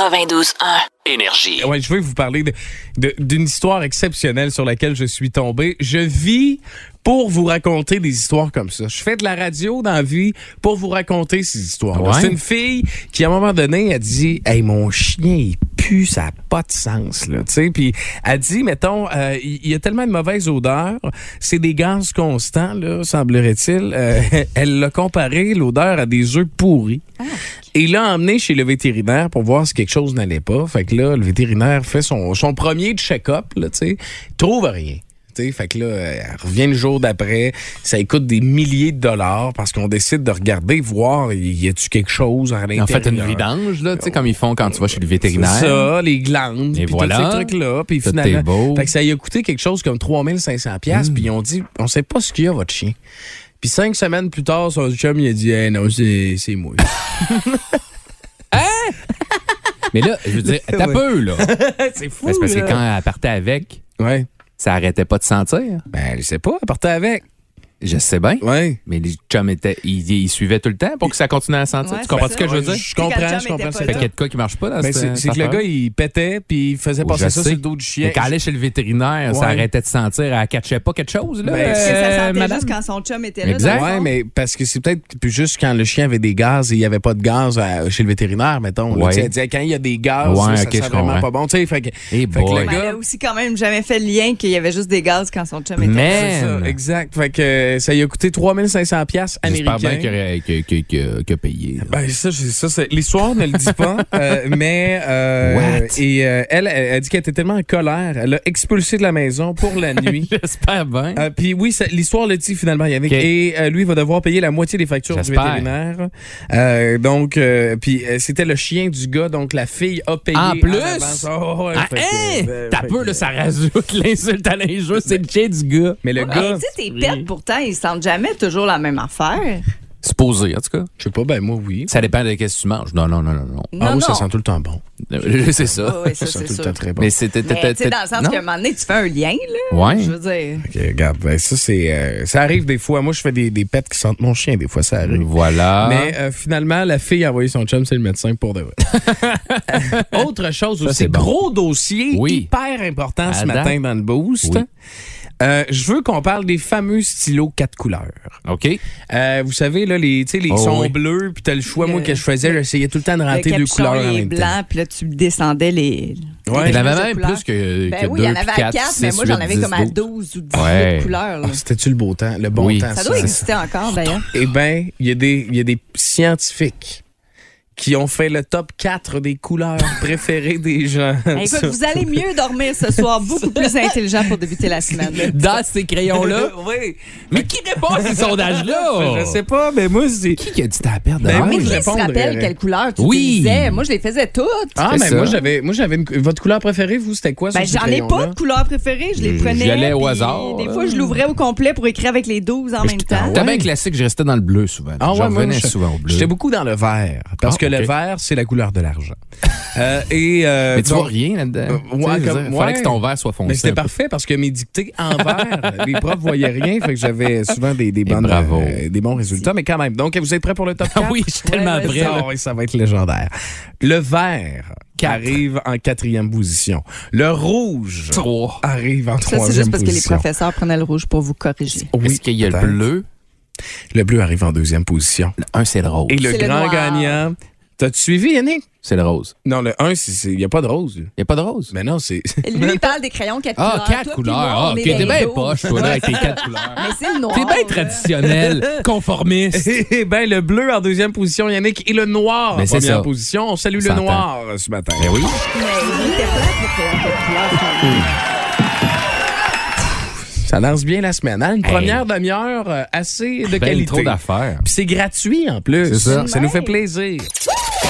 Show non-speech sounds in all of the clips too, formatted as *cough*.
92.1. Énergie. Ouais, je veux vous parler d'une histoire exceptionnelle sur laquelle je suis tombé. Je vis pour vous raconter des histoires comme ça. Je fais de la radio dans la vie pour vous raconter ces histoires. Ouais. C'est une fille qui, à un moment donné, a dit Hey, mon chien, il pue, ça n'a pas de sens. Là, tu sais. Puis elle dit Mettons, euh, il y a tellement de mauvaise odeur, c'est des gaz constants, là, semblerait-il. Euh, *laughs* elle l'a comparé, l'odeur, à des œufs pourris. Et il l'a emmené chez le vétérinaire pour voir si quelque chose n'allait pas. Fait que là, le vétérinaire fait son, son premier check-up, là, tu sais. Trouve rien. Fait que là, elle revient le jour d'après. Ça coûte des milliers de dollars parce qu'on décide de regarder, voir, y a-tu quelque chose à l'intérieur. En fait, une vidange, là, tu sais, comme ils font quand tu vas chez le vétérinaire. ça, les glandes, Et voilà. tous ces trucs-là. Puis finalement, beau. fait que ça y a coûté quelque chose comme 3500 pièces Mm. Puis ils ont dit, on sait pas ce qu'il y a, votre chien. Puis cinq semaines plus tard, son chum, il a dit, hey, non, c'est moi. *laughs* *laughs* Mais là, je veux dire, t'as peu, là. *laughs* c'est fou, Ben, parce que quand elle partait avec, Ouais. Ça arrêtait pas de sentir. Ben, je sais pas, elle partait avec. Je sais bien. Ouais. Mais les chums étaient, ils, ils suivaient tout le temps pour que ça continue à sentir. Ouais, tu comprends ce que je veux dire? Je comprends, je comprends. était c'est pas Fait qu'il y a de quoi qui marche pas dans Ben, cette c'est que le gars, il pétait, puis il faisait Oh, passer ça sais. sur le dos du chien. Mais quand elle allait chez le vétérinaire, ça arrêtait de sentir, elle catchait pas quelque chose, là. Ben, que ça euh, sentait madame? juste quand son chum était là. Exact. fond. mais parce que c'est peut-être plus juste quand le chien avait des gaz et il n'y avait pas de gaz à- chez le vétérinaire, mettons. là. Quand il y a des gaz, ça, sent vraiment comprends. pas bon. Tu sais, fait que, fait que boy. le Ben, gars, a aussi quand même jamais fait le lien qu'il y avait juste des gaz quand son chum était là. Mais, c'est ça, exact. Fait que euh, ça lui a coûté 3500 pièces j'espère américains. bien qu'il que- que- que- que payé. Ben ça, ça l'histoire ne le dit pas, *laughs* euh, mais euh, What? et euh, elle, elle a dit qu'elle était tellement en colère, elle l'a expulsé de la maison pour la *laughs* nuit. J'espère bien. Euh, Puis oui, l'histoire le dit finalement, Yannick. Ok. Et euh, lui va devoir payer la moitié des factures du J'espère. vétérinaire. Euh, donc, euh, puis euh, c'était le chien du gars, donc la fille a payé. En plus? avance. Oh, ouais, Ah, que, hein? euh, T'as fait peu, que- là, ça rajoute l'insulte à l'injure. C'est le chien du gars. Mais le Mais gars, tu sais, tes pets, pourtant, ils sentent jamais toujours la même affaire. Supposé, en tout cas. je sais pas, ben moi oui. Ça dépend de ce que tu manges. Non, non, non, non, non. Ah oui, non. ça sent tout le temps bon. *laughs* C'est ça. Ouais, ça, Ça sent c'est tout le temps très bon. Mais c'était. Mais tu sais, dans le sens qu'à un moment donné, tu fais un lien, là. Ouais. Je veux dire. Ok, regarde, ben ça c'est, euh, ça arrive des fois. Moi, je fais des, des pets qui sentent mon chien, des fois ça arrive. Voilà. Mais euh, finalement, la fille a envoyé son chum, c'est le médecin pour de vrai. *laughs* Autre chose Ça, aussi, c'est bon. gros dossier Oui. hyper important ce matin dans le boost. Oui. Euh, je veux qu'on parle des fameux stylos quatre couleurs. OK. Euh, vous savez, là, les, tu sais, les Oh, sons oui. bleus, puis t'as le choix, Le- moi, que je faisais, j'essayais tout le temps de Le rentrer deux couleurs en même blanc, puis là, tu descendais les. Ouais. Il y en avait même plus que, Ben que oui, il y en deux, avait puis à quatre, 4, mais moi, j'en avais comme à douze. 12 ou 18 Ouais. couleurs. là. Ah, C'était-tu le beau temps, le bon Oui. temps? Ça doit exister encore, d'ailleurs. Eh bien, il y, a des- il y a des scientifiques qui ont fait le top 4 des couleurs *laughs* préférées des gens. Hey, écoute, vous allez mieux dormir ce soir, beaucoup plus intelligent pour débuter la semaine. Dans ces crayons-là. *laughs* oui. Mais qui répond à ces *laughs* sondages-là? Je sais pas, mais moi, c'est. Qui qui a dit ta perte de Ben Mais je qui se rappelle quelle couleur tu Oui. utilisais? Moi, je les faisais toutes. Ah, mais ça. moi, j'avais, moi, j'avais une- votre couleur préférée, vous, c'était quoi? Ben, j'en ai pas de couleur préférée. Je les prenais. allais au hasard, Des fois, je l'ouvrais au complet pour écrire avec les 12 en Mais même temps. J'étais bien classique, je restais dans le bleu souvent. Ah, J'en ouais, moi, souvent au bleu. J'étais beaucoup dans le vert. Parce Ah, le vert, c'est la couleur de l'argent. Euh, et, euh, *laughs* Mais tu donc- vois rien là-dedans. Euh, ouais, dire, fallait ouais. que ton verre soit foncé. Mais c'était parfait parce que mes dictées en vert, *laughs* les profs voyaient rien, fait que j'avais souvent des, des, bonnes, bravo. euh, des bons résultats. Mais quand même, donc vous êtes prêts pour le top 4? Ah oui, je suis tellement Ouais, prêt. ça va être légendaire. Le vert Quatre. arrive en quatrième position. Le rouge Trois. arrive en Ça, c'est troisième juste parce que les position. professeurs prenaient le rouge pour vous corriger. Oui, Est-ce qu'il y a le bleu? Le bleu arrive en deuxième position. Le un, c'est le rose. Et le C'est le grand gagnant, t'as-tu suivi, Yannick? C'est le rose. Non, le 1, il n'y a pas de rose. Il n'y a pas de rose? Mais non, c'est... *laughs* Lui, il parle des crayons quatre Ah, couleurs. quatre Toi, couleurs. puis moi, Ah, ok, t'es bien poche, toi, là, avec tes quatre couleurs. *laughs* Mais c'est le noir. T'es bien traditionnel, *laughs* conformiste. Eh bien, le bleu en deuxième position, Yannick, et le noir en première ça. position. On salue le noir euh, ce matin. Ben oui. Mais quatre couleurs. Ça lance bien la semaine. hein? Une première demi-heure euh, assez de Ben, qualité. trop d'affaires. Puis c'est gratuit en plus. C'est ça. Ça nous fait plaisir.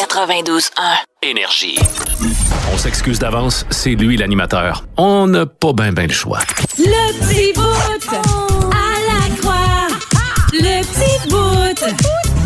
92.1. Énergie. On s'excuse d'avance, c'est lui l'animateur. On n'a pas bien ben le choix. Le petit bout à la croix. Le petit bout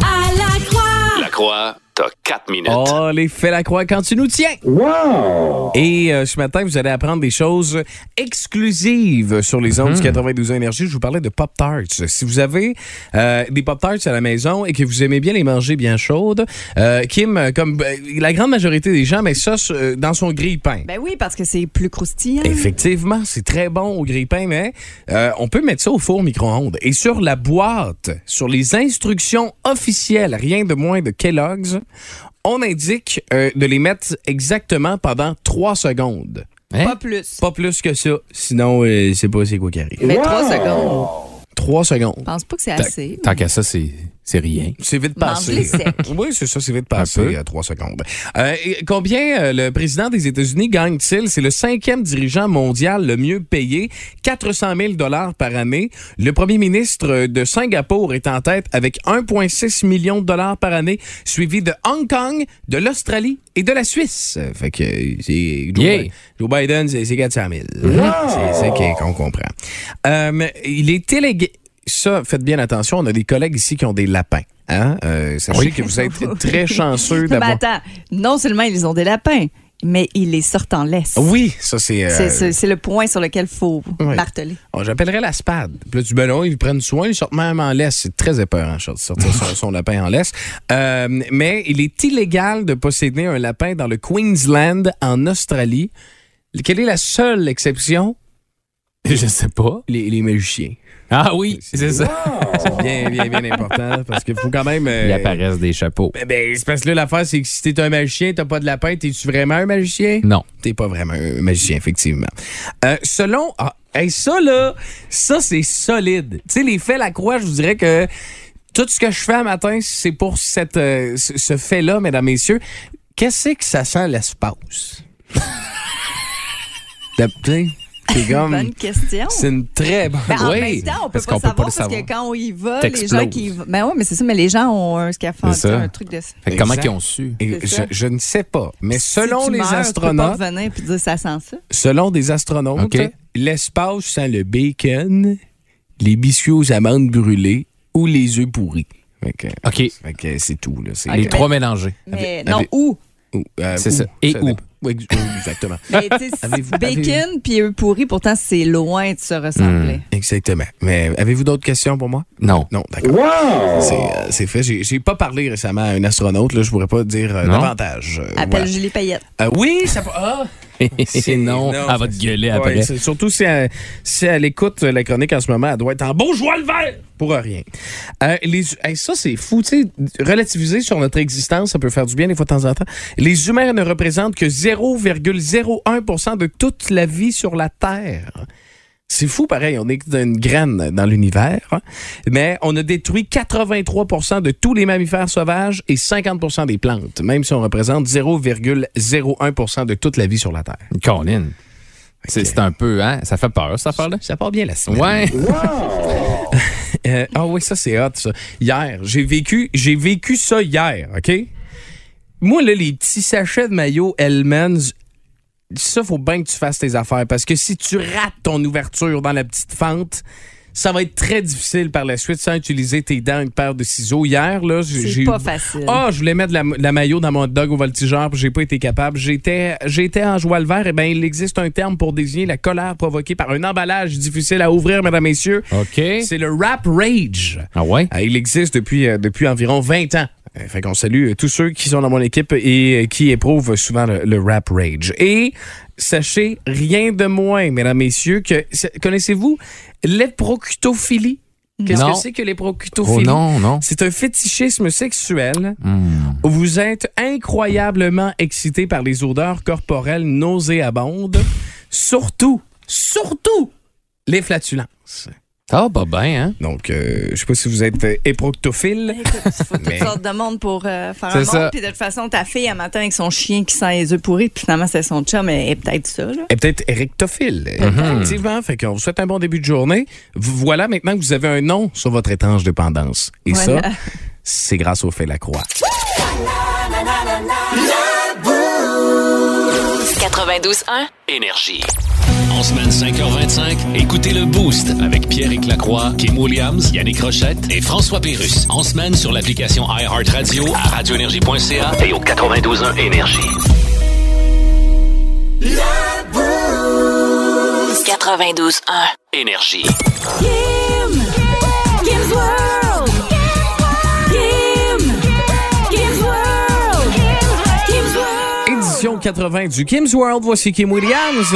à la croix. La croix, t'as 4 minutes. Oh, les faits la croix quand tu nous tiens. Wow! Et euh, ce matin, vous allez apprendre des choses exclusives sur les ondes du 92 Énergie. Je vous parlais de Pop-Tarts. Si vous avez euh, des Pop-Tarts à la maison et que vous aimez bien les manger bien chaudes, euh, Kim, comme euh, la grande majorité des gens, met ça euh, dans son grille-pain. Ben oui, parce que c'est plus croustillant. Effectivement, c'est très bon au grille-pain, mais euh, on peut mettre ça au four micro-ondes. Et sur la boîte, sur les instructions officielles, rien de moins de Kellogg's, on indique euh, de les mettre exactement pendant 3 secondes. Hein? Pas plus. Pas plus que ça, sinon euh, c'est pas c'est quoi qui arrive. Mais trois secondes. 3 secondes. Je pense pas que c'est assez. Tant qu'à ça, c'est c'est rien. C'est vite passé. secs. *laughs* Oui, c'est ça, c'est vite passé à 3 secondes. Euh, combien euh, le président des États-Unis gagne-t-il? C'est le cinquième dirigeant mondial le mieux payé, 400 000 par année. Le premier ministre de Singapour est en tête avec 1,6 million de dollars par année, suivi de Hong Kong, de l'Australie et de la Suisse. Fait que c'est Joe, Yeah. Joe Biden, c'est c'est 400 000. C'est ça qu'on comprend. Euh, il est illégal. Ça, faites bien attention, on a des collègues ici qui ont des lapins. Hein? Euh, sachez que vous êtes très chanceux Mais d'avoir. attends, non seulement ils ont des lapins, mais ils les sortent en laisse. Oui, ça c'est. euh, C'est- C'est c'est le point sur lequel il faut Oui. marteler. oh, J'appellerais la spade. Puis là, tu dis, ben ils prennent soin, ils sortent même en laisse. C'est très épeurant, ça, de sortir son, *laughs* son lapin en laisse. Euh, mais il est illégal de posséder un lapin dans le Queensland, en Australie. Quelle est la seule exception? Je sais pas. Les, les magiciens. Ah oui, c'est ça. C'est bien, bien, bien important parce qu'il faut quand même. euh, Il apparaissent des chapeaux. Ben, ben, c'est parce que là, l'affaire, c'est que si t'es un magicien, t'as pas de lapin, t'es-tu vraiment un magicien? Non. T'es pas vraiment un magicien, effectivement. Euh, selon. Ah, hey, ça, là, ça, c'est solide. Tu sais, les faits, la croix, je vous dirais que tout ce que je fais un matin, c'est pour cette, euh, ce ce fait-là, mesdames, messieurs. Qu'est-ce que ça sent l'espace? *laughs* C'est *laughs* comme. Bonne question. C'est une très bonne. Ben, en Oui, même temps, on peut pas qu'on peut savoir pas le parce savoir. que quand on y va, les gens qui y vont- Ben oui, mais c'est ça, mais les gens ont un scaphandre, C'est ça. un truc de Fait comment ils ont su? Je, ne sais pas, mais selon si tu les meurs, Tu peux astronautes, pas revenir puis dire ça sent ça. selon des astronautes, l'espace sent le bacon, les biscuits aux amandes brûlées ou les œufs pourris. Fait que, OK. fait que c'est tout. Là. C'est Ok. Les trois mélangés. Mais Avec- non, avec- ou, euh, C'est ou, ça. Et où? dépend. Oui, ex- oui, exactement. Mais *laughs* tu sais, Avez-vous- bacon puis eux pourris, pourtant, c'est loin de se ressembler. Exactement. Mais avez-vous d'autres questions pour moi? Non. Non, d'accord. C'est, euh, c'est fait. J'ai, pas parlé récemment à un astronaute. Là, je pourrais pas dire euh, davantage. Euh, Appelle voilà. Julie Payette. Euh, oui, ça peut. Ah! *laughs* C'est non. Elle va te gueuler après. surtout si elle, si elle écoute la chronique en ce moment, elle doit être en beau joie le vert pour rien. Euh, les, hey, ça, c'est fou. sais, Relativiser sur notre existence, ça peut faire du bien des fois de temps en temps. Les humains ne représentent que 0,01% de toute la vie sur la Terre. C'est fou, pareil. On est une graine dans l'univers, hein. mais on a détruit 83% de tous les mammifères sauvages et 50% des plantes, même si on représente 0,01% de toute la vie sur la Terre. Colin. C'est c'est un peu, hein? Ça fait peur, cette affaire-là? Ça part bien la semaine. Ouais. *laughs* *laughs* Euh, Ah oui, ça c'est hot ça. Hier, j'ai vécu, j'ai vécu ça hier, OK? Moi là, les petits sachets de maillot Hellman's, ça faut bien que tu fasses tes affaires parce que si tu rates ton ouverture dans la petite fente, ça va être très difficile par la suite sans utiliser tes dents, une paire de ciseaux. Hier là, j'ai pas facile. ah, je voulais mettre de la, de la maillot dans mon dog au voltigeur, puis j'ai pas été capable. J'étais, j'étais en joie le vert. Et ben, il existe un terme pour désigner la colère provoquée par un emballage difficile à ouvrir, mesdames, messieurs. OK. C'est le rap rage. Ah ouais? Ah, il existe depuis, euh, depuis environ 20 ans. Euh, Fait qu'on salue euh, tous ceux qui sont dans mon équipe et euh, qui éprouvent souvent le, le rap rage. Et sachez rien de moins, mesdames, messieurs, que connaissez-vous l'éprocutophilie? Qu'est-ce que c'est que Oh l'éprocutophilie? non, non. C'est un fétichisme sexuel Hmm. où vous êtes incroyablement excité par les odeurs corporelles nauséabondes, surtout, surtout les flatulences. Ah, bah ben, hein? Donc, euh, je sais pas si vous êtes euh, éproctophile. Écoute, il faut *laughs* Mais- toutes sortes de monde pour euh, faire C'est un ça. monde. Puis de toute façon, ta fille, un matin, avec son chien qui sent les œufs pourris, puis finalement, c'est son chum, elle est peut-être ça, là. Et peut-être érectophile. Mhm. Effectivement. Fait qu'on vous souhaite un bon début de journée. Voilà maintenant que vous avez un nom sur votre étrange dépendance. Et Voilà. ça, c'est grâce au fait la croix. 92.1. Énergie. En semaine 5h25, écoutez le Boost avec Pierre Lacroix, Kim Williams, Yannick Rochette et François Pérus. En semaine sur l'application iHeartRadio à radioénergie.ca et au 92.1 Énergie. 92.1. Énergie. Kim! Kim's World! Kim! Kim's World! Kim's World! Édition 80 du Kim's World. Voici Kim Williams.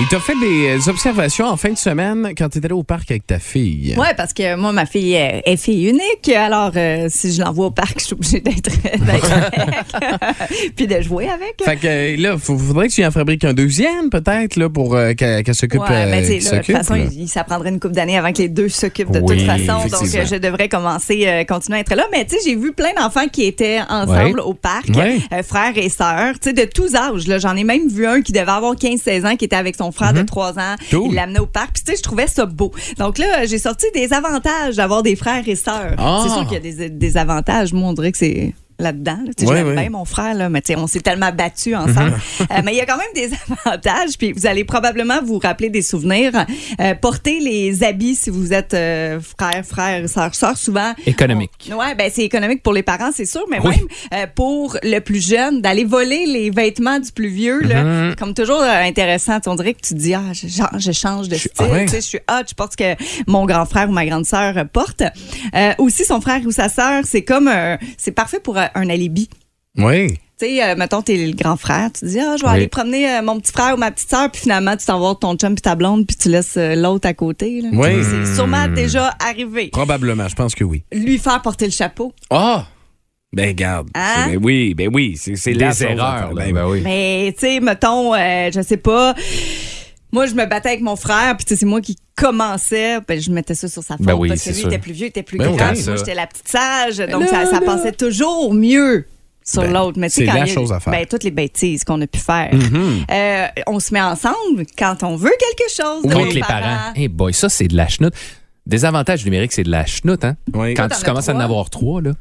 Euh, Il t'a fait des observations en fin de semaine quand tu étais allé au parc avec ta fille? Ouais, parce que moi, ma fille est, est fille unique. Alors, euh, si je l'envoie au parc, *laughs* je suis obligée d'être avec. *laughs* Puis de jouer avec. Fait que euh, là, il faudrait que tu en fabriques un deuxième, peut-être, là, pour euh, qu'elle s'occupe. Ouais, euh, ben, là, de toute façon, là. il, ça prendrait une couple d'années avant que les deux s'occupent de Oui, toute façon. Donc, euh, je devrais commencer, euh, continuer à être là. Mais tu sais, j'ai vu plein d'enfants qui étaient ensemble Ouais. au parc, Ouais. euh, frères et sœurs, tu sais, de tous âges. J'en ai même vu un qui devait avoir 15-16 ans, qui était avec son frère de 3 ans. Mm-hmm. Cool. Il l'amenait au parc. Puis tu sais, je trouvais ça beau. Donc là, j'ai sorti des avantages d'avoir des frères et sœurs. Ah. C'est sûr qu'il y a des, des avantages. Moi, on dirait que c'est là-dedans. là. Ouais. bien, mon frère, là, mais on s'est tellement battus ensemble. *laughs* Euh, mais il y a quand même des *laughs* avantages, puis vous allez probablement vous rappeler des souvenirs. Euh, porter les habits si vous êtes euh, frère, frère, sœur, sœur, souvent. Économique. on- ouais, ben c'est économique pour les parents, c'est sûr, mais Oui. même euh, pour le plus jeune, d'aller voler les vêtements du plus vieux, là, Mm-hmm. comme toujours intéressant. On dirait que tu te dis, ah, je, genre, je change de Je suis- style, ah ouais. tu sais, je suis hot, je porte ce que mon grand frère ou ma grande sœur porte. Aussi, son frère ou sa sœur, c'est comme, c'est parfait pour un alibi. Oui. Tu sais, euh, mettons, t'es le grand frère, tu dis, ah, je vais Oui. aller promener euh, mon petit frère ou ma petite sœur, puis finalement, tu t'en vas voir ton chum puis ta blonde, puis tu laisses euh, l'autre à côté. là. Oui. C'est sûrement déjà arrivé. Probablement, je pense que oui. Lui faire porter le chapeau. Ah! Ben, garde. Hein? Ben oui, ben oui. C'est à erreurs, là. Ben, Ben oui. Mais, tu sais, mettons, euh, je sais pas. Moi, je me battais avec mon frère, puis tu sais, c'est moi qui commençais. Ben, je mettais ça sur sa faute Ben oui, parce que lui sûr. était plus vieux, était plus Ben grand. oui. puis moi, j'étais la petite sage. Donc, ça, ça passait toujours mieux sur Ben, l'autre. Mais tu sais, c'est quand la il y a- chose à faire. Mm-hmm. Ben, toutes les bêtises qu'on a pu faire. Euh, on se met ensemble quand on veut quelque chose. de Contre nos les parents. Hey boy, ça, c'est de la chenoute. Des avantages numériques, c'est de la chenoute, hein? Oui. Quand Toi, tu commences à en avoir trois, là.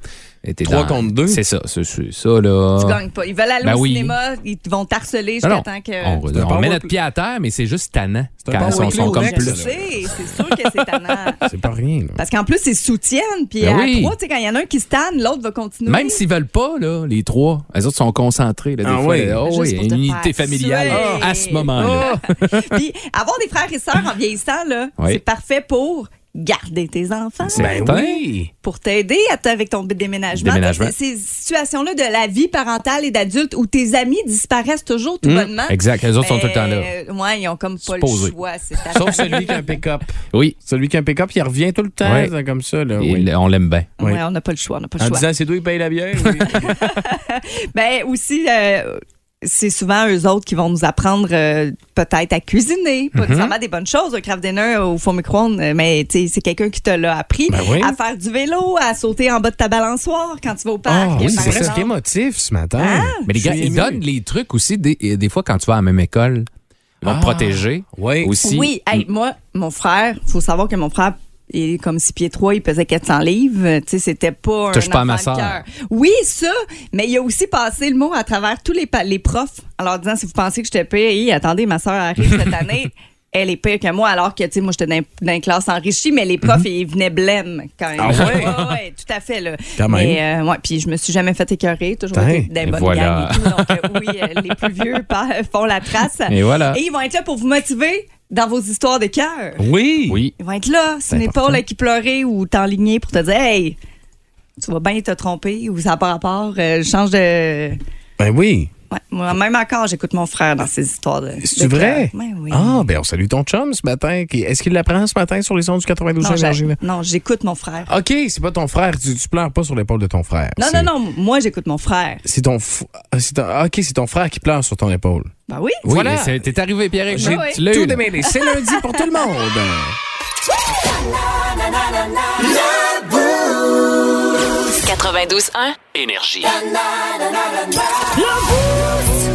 et t'es Trois dans- contre deux? C'est ça, c'est ça, là. Tu gagnes pas. Ils veulent aller Ben au oui. cinéma, ils vont t'harceler jusqu'à temps que. On, met notre pied à terre, mais c'est juste tannant. C'est Quand ils sont, comme plus. C'est sûr que c'est tannant. *laughs* C'est pas rien. là. Parce qu'en plus, ils soutiennent. Puis Ben à oui. trois, tu sais, quand il y en a un qui se tanne, l'autre va continuer. Même s'ils veulent pas, là, les trois, les autres sont concentrés. Là, des Ah fois, oui. là. Oh pour une unité familiale à ce moment-là. *laughs* Puis avoir des frères et sœurs en vieillissant, là, c'est parfait pour garder tes enfants, C'est Ben oui. pour t'aider avec ton déménagement. Déménagement. Ces situations-là de la vie parentale et d'adulte où tes amis disparaissent toujours tout bonnement. Exact, les autres sont tout le temps là. Ben, Ouais, ils ont comme pas Supposé. le choix. Sauf celui qui a un pick-up. *laughs* Oui, Celui qui a un pick-up, il revient tout le temps, Ouais. comme ça. Là, oui. on l'aime bien. Oui. Ouais, on n'a pas le choix, on n'a pas le En choix. disant, c'est toi qui paye la bière. oui. *laughs* Ben aussi, euh, c'est souvent eux autres qui vont nous apprendre euh, peut-être à cuisiner, Mhm. pas nécessairement des bonnes choses, un craft dinner au four micro-ondes, euh, mais c'est quelqu'un qui te l'a appris Ben oui. à faire du vélo, à sauter en bas de ta balançoire quand tu vas au parc. Ah oui, c'est presque émotif ce matin. Ah, Mais les gars, ils donnent les trucs aussi, des, des fois, quand tu vas à la même école. Ils vont Ah. te protéger Oui. aussi. Oui, hey, moi, mon frère, faut savoir que mon frère il est comme 6 pieds 3, il pesait 400 livres. Tu sais, c'était pas un pas à ma cœur. Oui, ça, mais il a aussi passé le mot à travers tous les, profs en leur disant si vous pensez que j'étais pire, attendez, ma sœur arrive cette *laughs* année. Elle est pire que moi, alors que, tu sais, moi, j'étais dans, dans une classe enrichie, mais les profs, ils venaient blême quand même. Ah ouais? ouais, tout à fait, là. Quand même. Mais, euh, ouais, puis je me suis jamais fait écœurer, toujours été d'un Et bon voilà. et tout. Donc, euh, oui, euh, les plus vieux *laughs* font la trace. Et voilà. Et ils vont être là pour vous motiver dans vos histoires de cœur. Oui. Oui. Ils vont être là. C'est une important. épaule qui pleurer ou t'enligner pour te dire Hey, tu vas bien te tromper ou ça n'a pas rapport. euh, change de. Ben oui. Ouais, moi, même encore, j'écoute mon frère dans ces histoires de. C'est vrai? Ouais, oui. Ah, ben on salue ton chum ce matin. Est-ce qu'il l'apprend ce matin sur les ondes du 92 non, énergie? non, j'écoute mon frère. OK, c'est pas ton frère. Tu, tu pleures pas sur l'épaule de ton frère. non, non, non, moi, j'écoute mon frère. C'est ton, f- ah, c'est ton- OK, c'est ton frère qui pleure sur ton épaule. Ben oui. Oui, Voilà. c'est- t'es arrivé, Pierre. J'ai eu, Tout démêlé. C'est lundi pour tout le monde. 92.1. Énergie.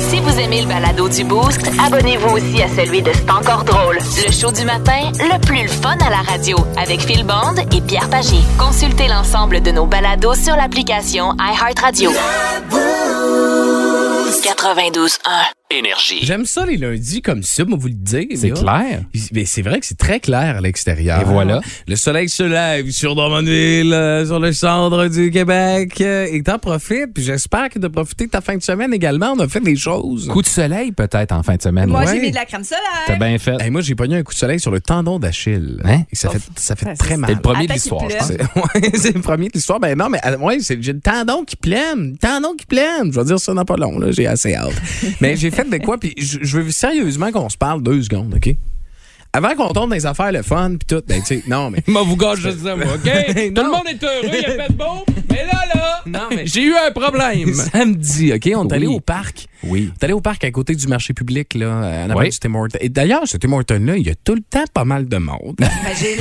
Si vous aimez le balado du Boost, abonnez-vous aussi à celui de C'est encore drôle. Le show du matin, le plus le fun à la radio, avec Phil Bond et Pierre Pagé. Consultez l'ensemble de nos balados sur l'application iHeartRadio. 92.1. Énergie. J'aime ça les lundis comme ça, moi vous le dire. C'est clair. Mais c'est vrai que c'est très clair à l'extérieur. Et voilà. Le soleil se lève sur Drummondville, euh, sur le centre du Québec. euh, et t'en profites. Puis j'espère que de profiter de ta fin de semaine également. On a fait des choses. Coup de soleil peut-être en fin de semaine. Moi, Ouais. j'ai mis de la crème solaire. T'as bien fait. Hey, moi, j'ai pogné un coup de soleil sur le tendon d'Achille. Hein? Et ça fait, ça fait très c'est- mal. T'es le premier de l'histoire, je pense. C'est *laughs* ouais, c'est le premier de l'histoire. Ben non, mais euh, ouais, c'est j'ai le tendon qui plaîme. Le tendon qui plaîme. Je vais dire ça dans pas long. là. J'ai assez hâte. *laughs* mais j'ai fait de quoi? Puis je veux sérieusement qu'on se parle deux secondes, OK? Avant qu'on tombe dans les affaires, le fun, puis tout, ben, tu sais, non, mais. *laughs* Moi, vous gâche ça, moi, OK? *laughs* Tout le monde est heureux, il a fait beau. Mais là, là, Non, mais- j'ai eu un problème. *laughs* Samedi, OK? On est allé Oui. au parc. Oui. On est allé au parc à côté du marché public, là, euh, en avant Oui. du Tim Hortons. Et d'ailleurs, ce Tim Hortons-là, il y a tout le temps pas mal de monde. Ben,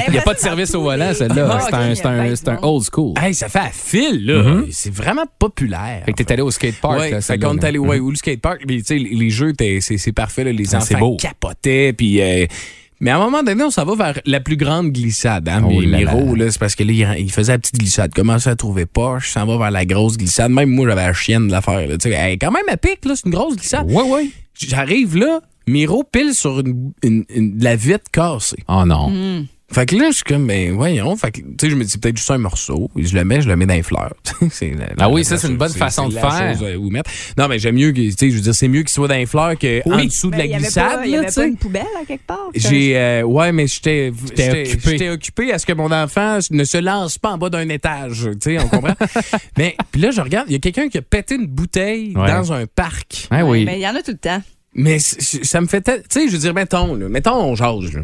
Il n'y a pas de service au volant, celle-là. Ah, C'est un, old school. hey, ça fait à fil, là. C'est vraiment populaire. Fait que t'es allé au skatepark. Ouais, là, fait qu'on est allé ouais, ou le skatepark, puis tu sais, les jeux, t'es- c'est c'est parfait, là, les Ah, c'est enfants beau. capotaient, puis... mais à un moment donné, on s'en va vers la plus grande glissade. Hein, Oh là là. Miro, là, c'est parce que là, il, faisait la petite glissade. Commençait à trouver poche, s'en va vers la grosse glissade. Même moi, j'avais la chienne de l'affaire. Hey, quand même à pic, là, c'est une grosse glissade. Ouais, ouais. J'arrive là, Miro pile sur une, une- une- de la vitre cassée. Oh non. Mm. Fait que là, je suis comme, ben voyons. Fait que, tu sais, je me dis peut-être juste un morceau. Et je le mets, je le mets dans les fleurs. *laughs* C'est la- Ah oui, la- ça, c'est une bonne façon de faire. chose, euh, où mettre. Non, mais j'aime mieux que, tu sais, je veux dire, c'est mieux qu'il soit dans les fleurs qu'en dessous de Ben, la glissade. Il y avait tu pas sais. une poubelle à quelque part. J'ai euh, ouais mais j'étais j'étais occupé. j'étais occupé à ce que mon enfant ne se lance pas en bas d'un étage, tu sais, on comprend. *laughs* mais puis là je regarde, il y a quelqu'un qui a pété une bouteille Ouais. dans un parc. Ah oui. Mais il y en a tout le temps. Mais ça me fait tu sais, je veux dire mettons là, mettons on jase là.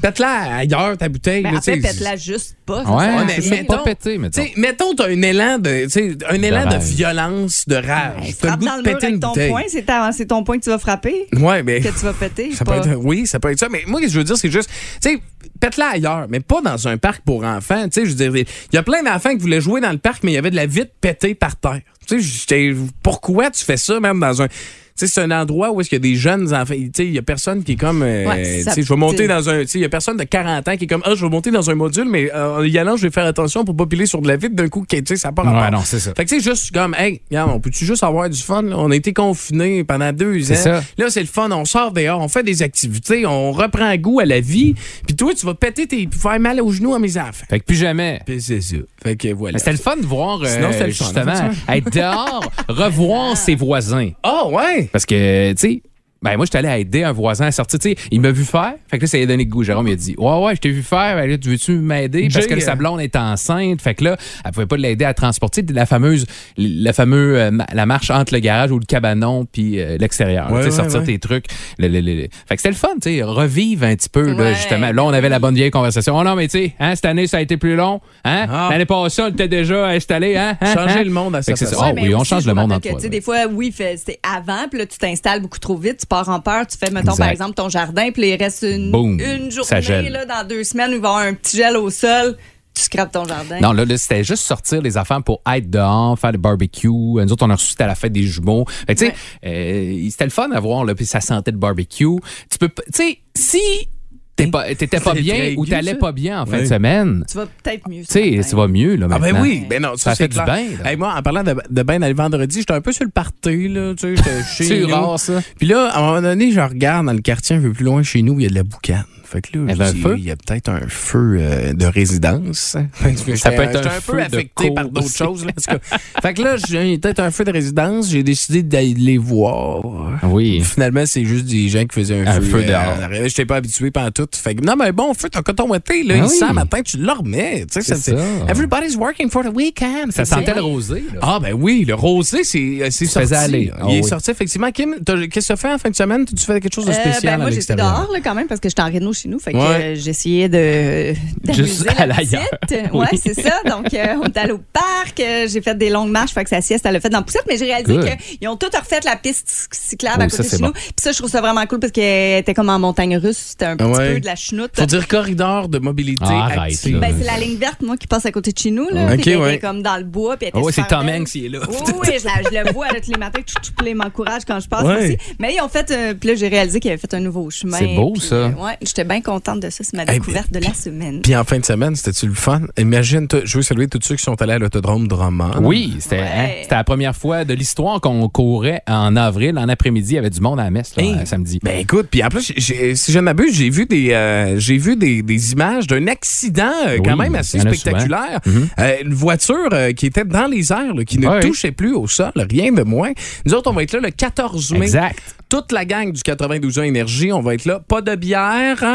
Pète-la ailleurs ta bouteille Ben, là, en fait, tu sais. pète-la juste pas. Ouais, ça, mais mettons- pas pété, mettons. Tu sais, mettons, t'as un élan de, tu sais, un élan de violence, de Ben, rage. T'as le frappe goût dans de le mur péter avec une ton bouteille. poing, c'est ta- c'est ton poing que tu vas frapper, Ouais, mais que tu vas péter. Ça pas- peut être, oui, ça peut être ça. Mais moi, ce que je veux dire, c'est juste, tu sais, pète-la ailleurs, mais pas dans un parc pour enfants. Tu sais, je veux dire, il y a plein d'enfants qui voulaient jouer dans le parc, mais il y avait de la vitre pétée par terre. Tu sais, pourquoi tu fais ça même dans un. Tu sais, c'est un endroit où est-ce qu'il y a des jeunes enfants. Tu sais, il y a personne qui est comme. euh, Ouais, tu ça- sais, je vais monter dans un. Tu sais, il y a personne de 40 ans qui est comme, ah, je vais monter dans un module, mais euh, en y allant, je vais faire attention pour pas piler sur de la vitre d'un coup, tu sais, ça part Ouais, non, c'est ça. Fait que c'est juste comme, hey, regarde, on peut-tu juste avoir du fun? là? On a été confinés pendant deux ans. C'est ça. Là, c'est le fun. On sort dehors, on fait des activités, on reprend goût à la vie. Puis toi, tu vas péter tes. faire mal aux genoux à mes enfants. Fait que plus jamais. Puis c'est ça. Fait que voilà. Mais C'était le fun de voir, euh, Sinon, c'était le fun, justement, être dehors, revoir *laughs* ses voisins. Ah, ouais! Parce que, tu sais, ben moi, j'étais allé aider un voisin à sortir. Tu sais, il m'a vu faire. Fait que là, ça lui a donné le goût. Jérôme, il a dit Ouais, ouais, je t'ai vu faire. Ben là, tu veux-tu m'aider? Parce que Jay, sa blonde est enceinte. Fait que là, elle pouvait pas l'aider à transporter la fameuse, la fameuse, euh, la marche entre le garage ou le cabanon puis euh, l'extérieur. Ouais, tu sais, ouais, sortir ouais. tes trucs. Le- le- le- le- Fait que c'était le fun, tu sais, revivre un petit peu, là, justement. Là, on avait la bonne vieille conversation. Oh non, mais tu sais, hein, cette année, ça a été plus long. Hein? Ah. L'année passée, on était déjà installé. Hein? Hein? Changer Hein? le monde à Fait sa que c'est ça. Ah oui, on change je le monde en toi. Des fois, oui, c'était avant, puis là, tu t'installes beaucoup trop vite, tu pars en peur, tu fais, mettons, Exact. par exemple, ton jardin, puis il reste une, une journée, là, dans deux semaines, où il va y avoir un petit gel au sol, tu scrapes ton jardin. Non, là, là, c'était juste sortir les affaires pour être dehors, faire le barbecue. Nous autres, on a reçu, c'était à la fête des jumeaux. Tu sais, euh, c'était le fun à voir, là, puis ça sentait le barbecue. Tu peux, tu sais, si t'étais pas bien ou t'allais pas bien en fin Oui. de semaine, Tu vas peut-être mieux. tu sais, ça va mieux, là, Ah ben maintenant. oui, ben non, ça, Ça fait du clair. bien. Hey, moi, en parlant de, de bain dans le vendredi, j'étais un peu sur le party, là, tu sais, j'étais *laughs* chez C'est nous. rare, ça. Puis là, à un moment donné, je regarde dans le quartier un peu plus loin chez nous, il y a de la boucane. Fait que là, Il y je avait un dis, feu? il y a peut-être un feu euh, de résidence. *laughs* Que Ça peut j'étais- être un feu peu affecté par d'autres choses. Là, en tout cas. *laughs* fait que là, j'ai il y a peut-être un feu de résidence. J'ai décidé d'aller les voir. Oui. Finalement, c'est juste des gens qui faisaient un, Un feu, feu euh, dehors. en arrière. J'étais pas habitué pendant tout. Fait que, non, mais bon, feu, t'as coton ouaté, là, Ah il oui. sent matin, tu le remets. Tu sais, C'est ça, ça. Everybody's working for the weekend. Ça que sentait le rosé, là. ah ben oui, le rosé, c'est euh, sorti. aller. là. Ah Il est oui. sorti effectivement. Kim, qu'est-ce que tu as fait en fin de semaine? Tu fais quelque chose de Euh, spécial ben, moi, j'étais dehors là, quand même parce que j'étais en réno chez nous. Fait que Ouais. euh, j'essayais de Juste d'amuser à la l'ailleurs. petite. *laughs* Ouais, Oui. c'est ça. Donc, euh, on est allé au parc. euh, j'ai fait des longues marches. Fait que sa sieste, elle l'a fait dans la poussette. Mais j'ai réalisé qu'ils ont tout refait la piste cyclable à Oh, côté ça, c'est de chez bon. nous. Puis ça, je trouve ça vraiment cool parce qu'elle était comme en montagne russe. C'était un petit Ouais. peu de la chenoute. Faut dire corridor de mobilité Ah, arrête, active. Ben, c'est la ligne verte, moi, qui passe à côté de chez nous. Là, Ok, Puis elle ouais. était comme dans le bois. Puis elle Ah était ouais, c'est Tom. Hanks qui est là. Oui, oui, je, la- je le vois là, tous les matins. Tout, tout, il m'encourage quand je passe Ouais. aussi. Mais ils ont fait. puis là, j'ai réalisé qu'ils avaient fait un nouveau chemin. C'est beau, ça. ouais, j'étais bien contente de ça. C'est ma Hey, découverte de la semaine. Puis en fin de semaine, c'était-tu le fun? Imagine, toi, je veux saluer tous ceux qui sont allés à l'autodrome Drummond. Oui, c'était Ouais. hein, c'était la première fois de l'histoire qu'on courait en avril. En après-midi, il y avait du monde à la messe, là, Hey. euh, samedi. Ben écoute, puis en plus, si je ne m'abuse, j'ai vu des euh, j'ai vu des, des images d'un accident euh, quand Oui, même assez spectaculaire. Mhm. Euh, une voiture euh, qui était dans les airs, là, qui ne Ouais. touchait plus au sol, rien de moins. Nous autres, on va être là le 14 mai. Exact. Toute la gang du 92 ans Énergie, on va être là. Pas de bière, hein?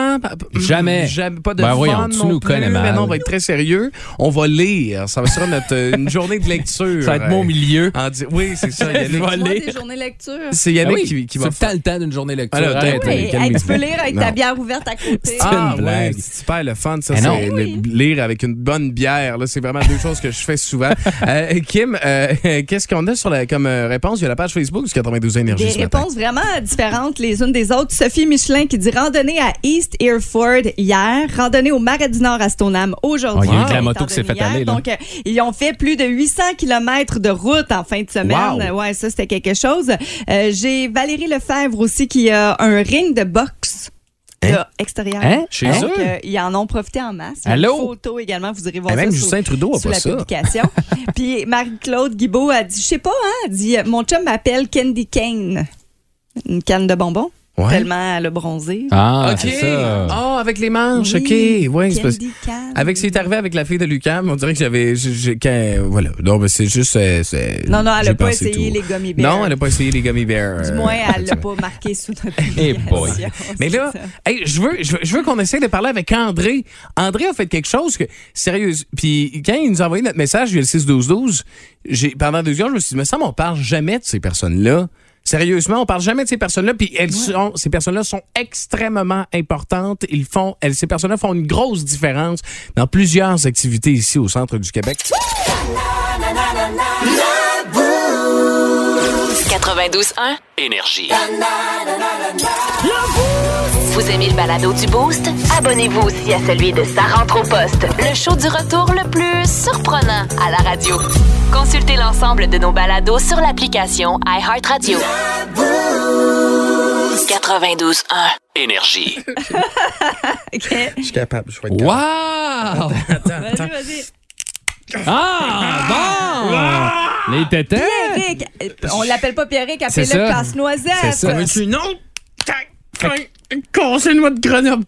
Jamais. Jamais. Pas de Ben fun voyons, tu non nous plus. connais Mais mal. non, on va être très sérieux. On va lire. Ça va être notre euh, une journée de lecture. Ça va être mon milieu. En di- Oui, c'est ça. *laughs* Yannick. Vois lire. des journées lecture. C'est Ah Yannick oui, qui, qui c'est va tout le temps le temps d'une journée lecture. Alors, Oui, hey, les tu peux lire avec Non. ta bière ouverte à côté. Ah une ouais, blague. c'est super le fun, ça, Eh c'est lire avec une bonne bière. Là, c'est vraiment deux choses que je fais souvent. *laughs* Euh, Kim, euh, *laughs* qu'est-ce qu'on a sur la, comme euh, réponse? Il y a la page Facebook du 92 Énergie Des réponses vraiment différentes les unes des autres. Sophie Michelin qui dit randonnée à East Airford hier, randonnée au Marais du Nord à Stoneham aujourd'hui. Oh, il y a eu de la moto qui s'est fait aller, là. Donc, euh, ils ont fait plus de 800 km de route en fin de semaine. Wow. Ouais, ça, c'était quelque chose. Euh, J'ai Valérie Lefebvre aussi qui a un ring de boxe. Hein? extérieur. Hein? Chez Donc, eux? euh, ils en ont profité en masse. Il y a Allô? Une photo également, vous irez voir Eh, ça même sur- Justin Trudeau a sous pas la ça. publication. *laughs* Puis Marie-Claude Guibault a dit, je sais pas, hein, elle dit, mon chum m'appelle Candy Cane. Une canne de bonbons. Ouais. Tellement elle a bronzé. Ah, OK. c'est ça. Ah, avec les manches, OK. Oui, Ouais, parce-. Avec ce qui est arrivé avec la fille de Lucam, on dirait que j'avais. Voilà. Non, mais c'est juste. euh, Non, non, elle j'ai a pas essayé tout. les gummy bears. Non, elle n'a pas essayé les gummy bears. Du euh, moins, elle l'a cette pas marqué sous notre *laughs* Eh publication. boy. Mais là, hey, je veux, je veux, je veux qu'on essaie de parler avec André. André a fait quelque chose que, sérieux, puis quand il nous a envoyé notre message via le 6-12-12, j'ai, pendant deux heures, je me suis dit, mais ça, on parle jamais de ces personnes-là. Sérieusement, on parle jamais de ces personnes-là, puis elles sont, ces personnes-là sont extrêmement importantes. Ils font, elles, ces personnes-là font une grosse différence dans plusieurs activités ici au centre du Québec. 92.1. Énergie. Vous aimez le balado du Boost? Abonnez-vous aussi à celui de Sa rentre au poste, le show du retour le plus surprenant à la radio. Consultez l'ensemble de nos balados sur l'application iHeartRadio. 92.1. Énergie. *laughs* OK. Je suis capable, je vais être Wow! Vas-y, vas-y. Ah, bon! Les tétins! Pierrick. On l'appelle pas Pierrick, C'est appelez-le ça. Casse-Noisette. C'est ça. Veux-tu non? Conseille-moi de Grenoble.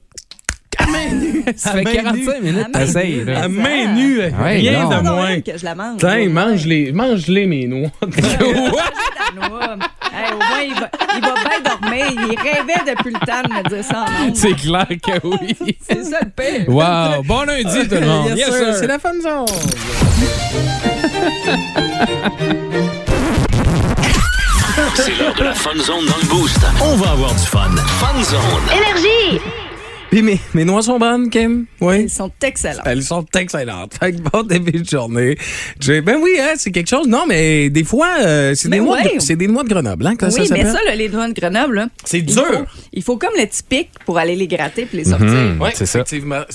À main nue. Ça fait 45 minutes. Nue. là. À main nue. Ouais, Rien non. de non, moins. que je la mange. Tiens, mange-les, mange-les, mes noix. *laughs* Noix. *laughs* Hey, au moins, il va, il va bien dormir. Il rêvait depuis le temps de me dire ça en. *laughs* C'est clair que oui. C'est ça le pire. Wow! Bon lundi, tout le monde. Yes, sir. C'est la fun zone. C'est l'heure de la Fun Zone dans le Boost. On va avoir du fun. Fun Zone. Énergie! Puis mes, mes noix sont bonnes, Kim? Oui. Ils sont excellents. Elles sont excellentes. Fait que bon début de journée. J'ai- Ben oui, hein, c'est quelque chose. Non, mais des fois, euh, c'est des, Mais noix de- c'est des noix de Grenoble. Hein, que ça oui, mais ça, là, les doigts de Grenoble, là, c'est il dur. faut, il faut comme le typique pour aller les gratter puis les sortir. Mhm. Oui, C'est ça.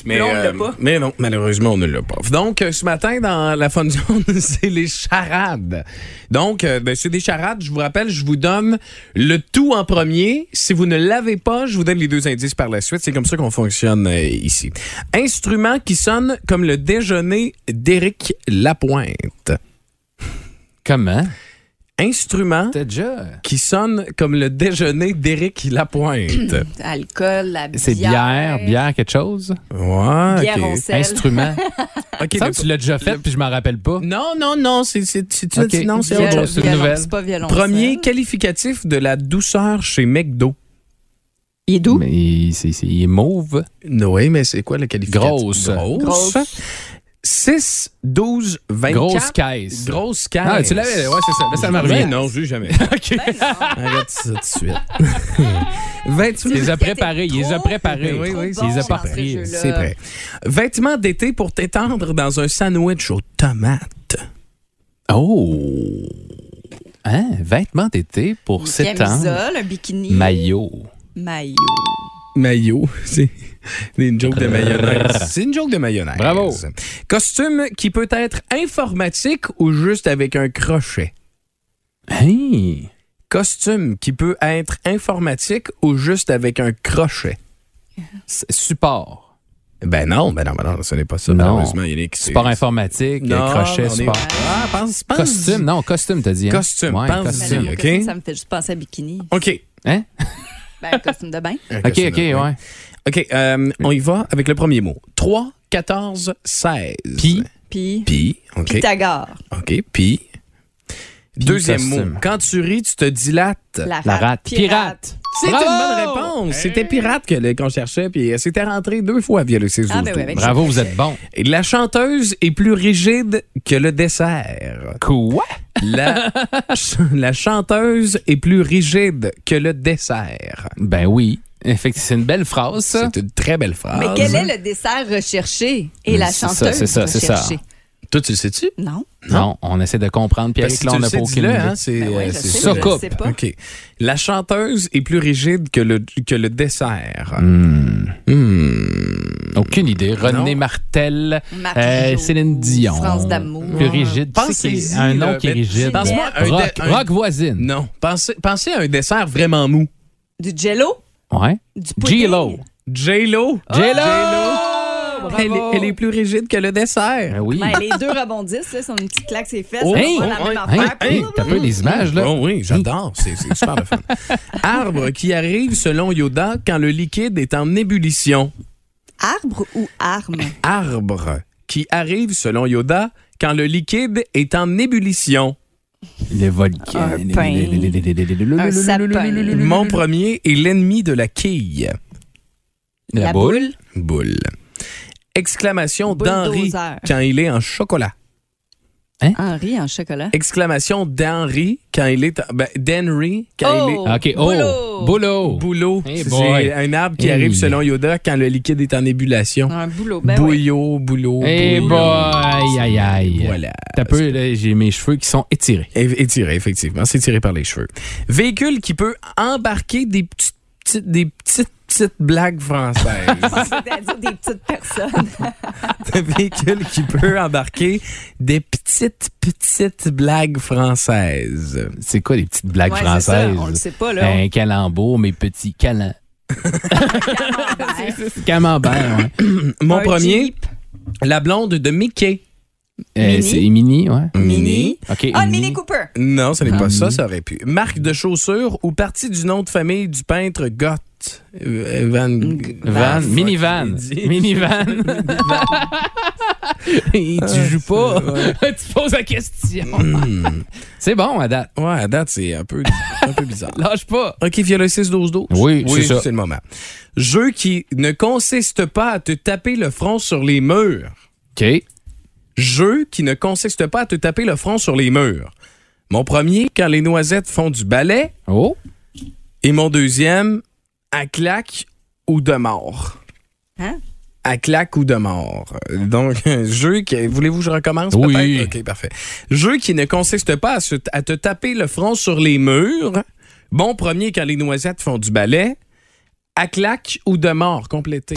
Mais, on l'a euh, pas. mais non, malheureusement, on ne l'a pas. Donc, euh, ce matin, dans la Fun Zone, *laughs* c'est les charades. Donc, euh, ben, c'est des charades. Je vous rappelle, je vous donne le tout en premier. Si vous ne l'avez pas, je vous donne les deux indices par la suite. C'est comme ça qu'on fonctionne euh, ici. Instrument qui sonne comme le déjeuner d'Éric Lapointe. Comment? Instrument déjà. qui sonne comme le déjeuner d'Éric Lapointe. *clears throat* Alcool, la bière. C'est bière, bière, quelque chose? Ouais, Bière. Instrument. *laughs* Ok, Ça, le- tu l'as déjà fait, puis je m'en rappelle pas. Non, non, non, c'est non, autre chose. C'est pas violon. Premier qualificatif de la douceur chez McDo. Il est doux? Mais il, c'est- c'est- il est mauve. Oui, mais c'est quoi le qualificatif? Grosse. Grosse. Grosse. 6, 12, 24. Grosse caisse. Grosse caisse. Ah, tu l'avais, ouais, c'est ça. Là, ça me Ben revient. non, je l'ai jamais. *laughs* OK. Arrête ça tout de suite. *laughs* 28. Il les a préparés. Il les a préparés. Oui, oui, il les a bon pas ce pris. C'est vrai. Vêtements d'été pour t'étendre dans un sandwich aux tomates. Oh! Hein? Vêtements d'été pour s'étendre. camisole, un bikini. Maillot. Maillot. Maillot, *laughs* c'est une joke de mayonnaise. *laughs* C'est une joke de mayonnaise. Bravo. Costume qui peut être informatique ou juste avec un crochet. Hey! Costume qui peut être informatique ou juste avec un crochet. Support. Ben non, ben non, ben non, ce n'est pas ça. Non. Malheureusement, il y a qui c'est- Support informatique, Non, crochet, est- support. Ah, pense, pense. Costume, non, costume, t'as dit. hein? Costume, Ouais, pense- OK? costume, Ça me fait juste penser à bikini. OK. Hein? *laughs* Ben, un costume de bain. OK, OK, ouais. OK, euh, on y va avec le premier mot. 3, 14, 16. Puis? Puis, Puis, OK. Pythagore. OK, puis. Deuxième costume. mot. Quand tu ris, tu te dilates. La, La rate. Pirate. C'est une bonne réponse. C'était pirate que qu'on cherchait, puis elle s'était rentrée deux fois via le 6 Ah, ben oui, avec Bravo, vous êtes bon. Et La chanteuse est plus rigide que le dessert. Quoi? La, *laughs* ch- la chanteuse est plus rigide que le dessert. Ben oui. Effectivement, c'est une belle phrase, ça. C'est une très belle phrase. Mais quel est le dessert recherché et la C'est ça, chanteuse c'est ça, c'est ça. recherchée? Toi, tu le sais-tu? Non. Non, on essaie de comprendre. Pierre, là, tu on n'a sais, pas aucune idée. hein, c'est Ben euh, ça. coupe. La chanteuse est plus rigide que le, que le dessert. Hmm. Hmm. Aucune idée. René Non. Martel, euh, Céline Dion. France d'amour. Plus rigide. Tu sais qu'il y a Pensez-y, un là, nom qui est rigide. Pense-moi un Rock, un- rock voisine. Non. Pensez, pensez à un dessert vraiment mou. Du jello? Ouais. Du? J-Lo. J-Lo. J-Lo! Elle, est- elle est plus rigide que le dessert. Ben oui. Ben, les deux rebondissent, là, sont une petite claque ses fesses. Oh, hey, faire la oh, même hey, affaire. Hey, t'as pas des images, là? Oh oui, j'adore. C'est super le fun. *laughs* Arbre qui arrive selon Yoda quand le liquide est en ébullition. Arbre ou arme? Arbre qui arrive selon Yoda quand le liquide est en ébullition. Les volcans. Un pain. Un sapin. Mon premier est l'ennemi de la quille. La boule. Boule. Exclamation d'Henri quand il est en chocolat. Henri en chocolat. Exclamation d'Henri quand il est. en- Ben, d'Henry quand il est. Oh! OK. Oh, Boulot. boulot. Boulot. Hey c'est un arbre qui Hey. arrive selon Yoda quand le liquide est en ébullition. Un boulot. Ben oui. Bouillot, boulot. Eh boulot. boy, aïe, aïe. Voilà. T'as peu, là, j'ai mes cheveux qui sont étirés. É- Étiré, effectivement. C'est tiré par les cheveux. Véhicule qui peut embarquer des petites, petites- des petites, petites blagues françaises. *laughs* C'est-à-dire des petites personnes. *laughs* Un véhicule qui peut embarquer des petites, petites blagues françaises. C'est quoi les petites blagues Ouais, c'est ça, françaises? on le sait pas, là. Un calembour, mes petits calans. *laughs* Camembert, ouais. *clears throat* Mon Un premier, Jeep. la blonde de Mickey. Euh, Mini. c'est Mini, ouais. Mini. OK. Ah, Mini Cooper. Non, ce n'est Ah, pas ça, Mini. ça aurait pu. Marque de chaussures ou partie du nom de famille du peintre Gott. Van. Van, minivan. Minivan. *laughs* Et tu joues pas. *laughs* tu poses la question. C'est bon, à date. Ouais, à date, c'est un peu, un peu bizarre. *laughs* Lâche pas. OK, via le 6-12-12. Oui, c'est ça. c'est le moment. Jeu qui ne consiste pas à te taper le front sur les murs. OK. Jeu qui ne consiste pas à te taper le front sur les murs. Mon premier, quand les noisettes font du ballet. Oh. Et mon deuxième, à claque ou de mort? Hein? À claque ou de mort? Donc, un jeu qui. Voulez-vous que je recommence? Oui. peut-être? OK, parfait. Jeu qui ne consiste pas à, se- à te taper le front sur les murs. Bon premier quand les noisettes font du ballet. À claque ou de mort? Complété.